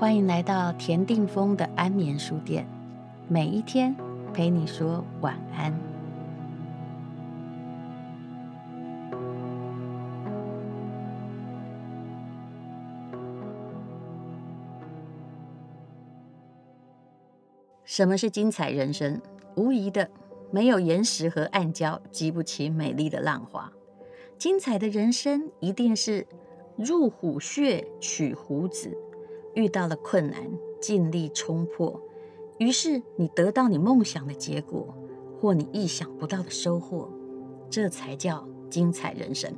欢迎来到田定峰的安眠书店，每一天陪你说晚安。什么是精彩人生？无疑的，没有岩石和暗礁，激不起美丽的浪花。精彩的人生，一定是入虎穴取虎子。遇到了困难，尽力冲破，于是你得到你梦想的结果，或你意想不到的收获，这才叫精彩人生。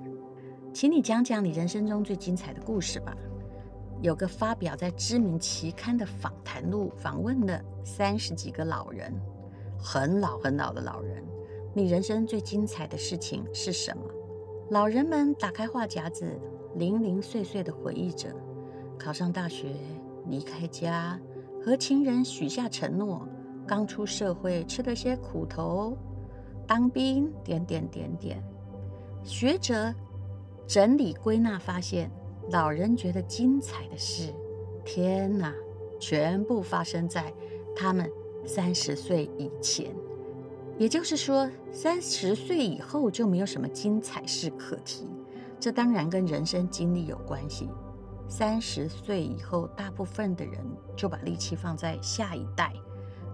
请你讲讲你人生中最精彩的故事吧。有个发表在知名期刊的访谈录，访问了三十几个老人，很老很老的老人。你人生最精彩的事情是什么？老人们打开话匣子，零零碎碎的回忆着。考上大学，离开家，和情人许下承诺，刚出社会吃了些苦头，当兵，点点点点。学者整理归纳发现，老人觉得精彩的事，天哪，全部发生在他们三十岁以前。也就是说，三十岁以后就没有什么精彩事可提。这当然跟人生经历有关系。三十岁以后，大部分的人就把力气放在下一代，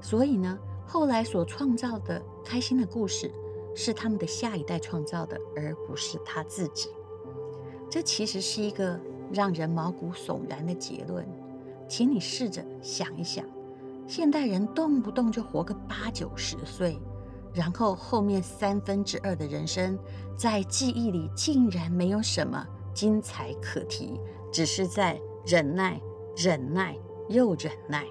所以呢，后来所创造的开心的故事，是他们的下一代创造的，而不是他自己。这其实是一个让人毛骨悚然的结论。请你试着想一想，现代人动不动就活个八九十岁，然后后面三分之二的人生，在记忆里竟然没有什么精彩可提。只是在忍耐、忍耐又忍耐。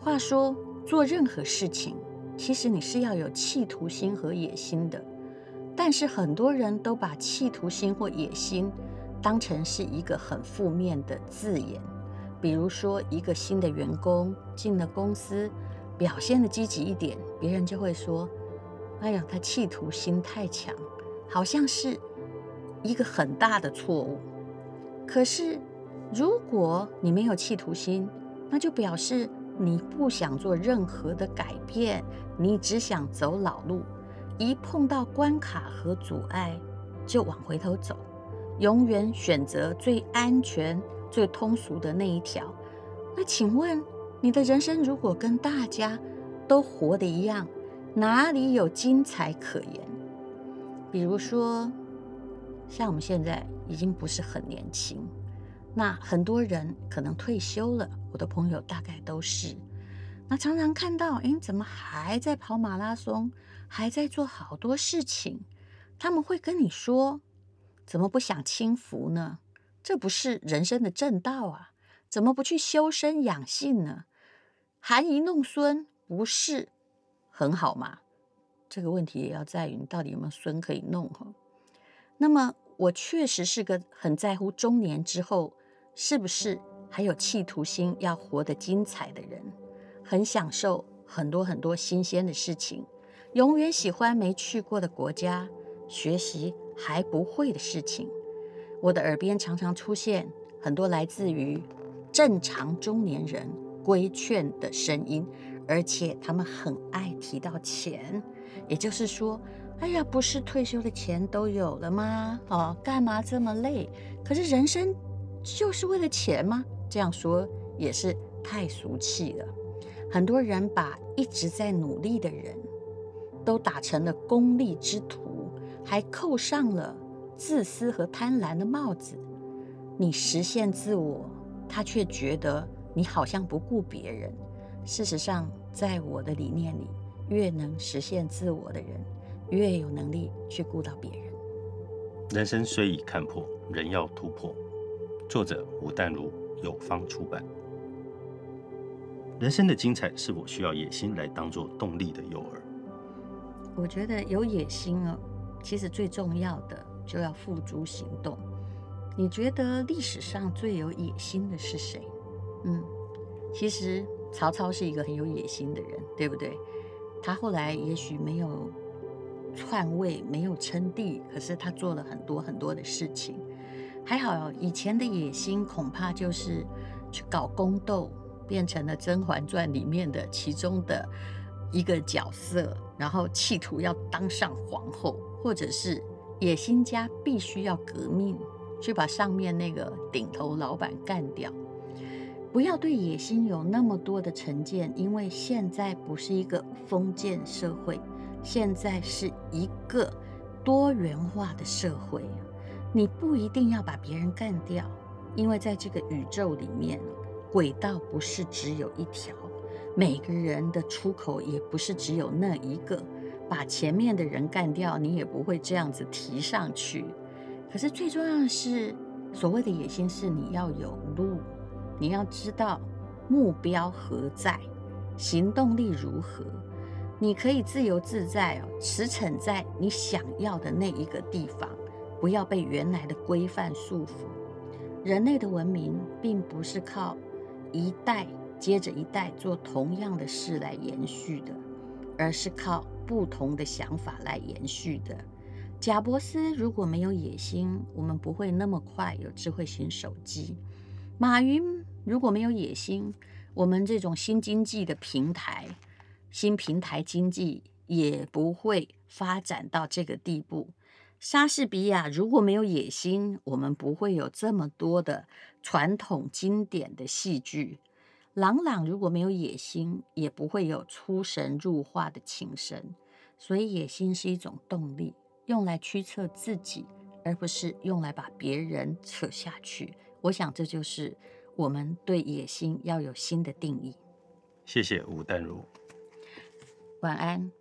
话说，做任何事情，其实你是要有企图心和野心的。但是很多人都把企图心或野心当成是一个很负面的字眼。比如说，一个新的员工进了公司，表现的积极一点，别人就会说：“哎呀，他企图心太强，好像是一个很大的错误。”可是，如果你没有企图心，那就表示你不想做任何的改变，你只想走老路。一碰到关卡和阻碍，就往回头走，永远选择最安全、最通俗的那一条。那请问，你的人生如果跟大家都活的一样，哪里有精彩可言？比如说。像我们现在已经不是很年轻，那很多人可能退休了，我的朋友大概都是。那常常看到，哎，怎么还在跑马拉松，还在做好多事情？他们会跟你说，怎么不想轻浮呢？这不是人生的正道啊！怎么不去修身养性呢？含饴弄孙不是很好吗？这个问题也要在于你到底有没有孙可以弄哈。那么，我确实是个很在乎中年之后是不是还有企图心要活得精彩的人，很享受很多很多新鲜的事情，永远喜欢没去过的国家，学习还不会的事情。我的耳边常常出现很多来自于正常中年人规劝的声音，而且他们很爱提到钱，也就是说。哎呀，不是退休的钱都有了吗？哦，干嘛这么累？可是人生就是为了钱吗？这样说也是太俗气了。很多人把一直在努力的人都打成了功利之徒，还扣上了自私和贪婪的帽子。你实现自我，他却觉得你好像不顾别人。事实上，在我的理念里，越能实现自我的人。越有能力去顾到别人。人生虽已看破，人要突破。作者吴淡如，有方出版。人生的精彩是否需要野心来当做动力的诱饵？我觉得有野心哦，其实最重要的就要付诸行动。你觉得历史上最有野心的是谁？嗯，其实曹操是一个很有野心的人，对不对？他后来也许没有。篡位没有称帝，可是他做了很多很多的事情。还好以前的野心恐怕就是去搞宫斗，变成了《甄嬛传》里面的其中的一个角色，然后企图要当上皇后，或者是野心家必须要革命，去把上面那个顶头老板干掉。不要对野心有那么多的成见，因为现在不是一个封建社会，现在是一个多元化的社会。你不一定要把别人干掉，因为在这个宇宙里面，轨道不是只有一条，每个人的出口也不是只有那一个。把前面的人干掉，你也不会这样子提上去。可是最重要的是，所谓的野心是你要有路。你要知道目标何在，行动力如何，你可以自由自在哦，驰骋在你想要的那一个地方，不要被原来的规范束缚。人类的文明并不是靠一代接着一代做同样的事来延续的，而是靠不同的想法来延续的。贾伯斯如果没有野心，我们不会那么快有智慧型手机。马云。如果没有野心，我们这种新经济的平台、新平台经济也不会发展到这个地步。莎士比亚如果没有野心，我们不会有这么多的传统经典的戏剧。朗朗如果没有野心，也不会有出神入化的情深。所以，野心是一种动力，用来驱策自己，而不是用来把别人扯下去。我想，这就是。我们对野心要有新的定义。谢谢吴淡如，晚安。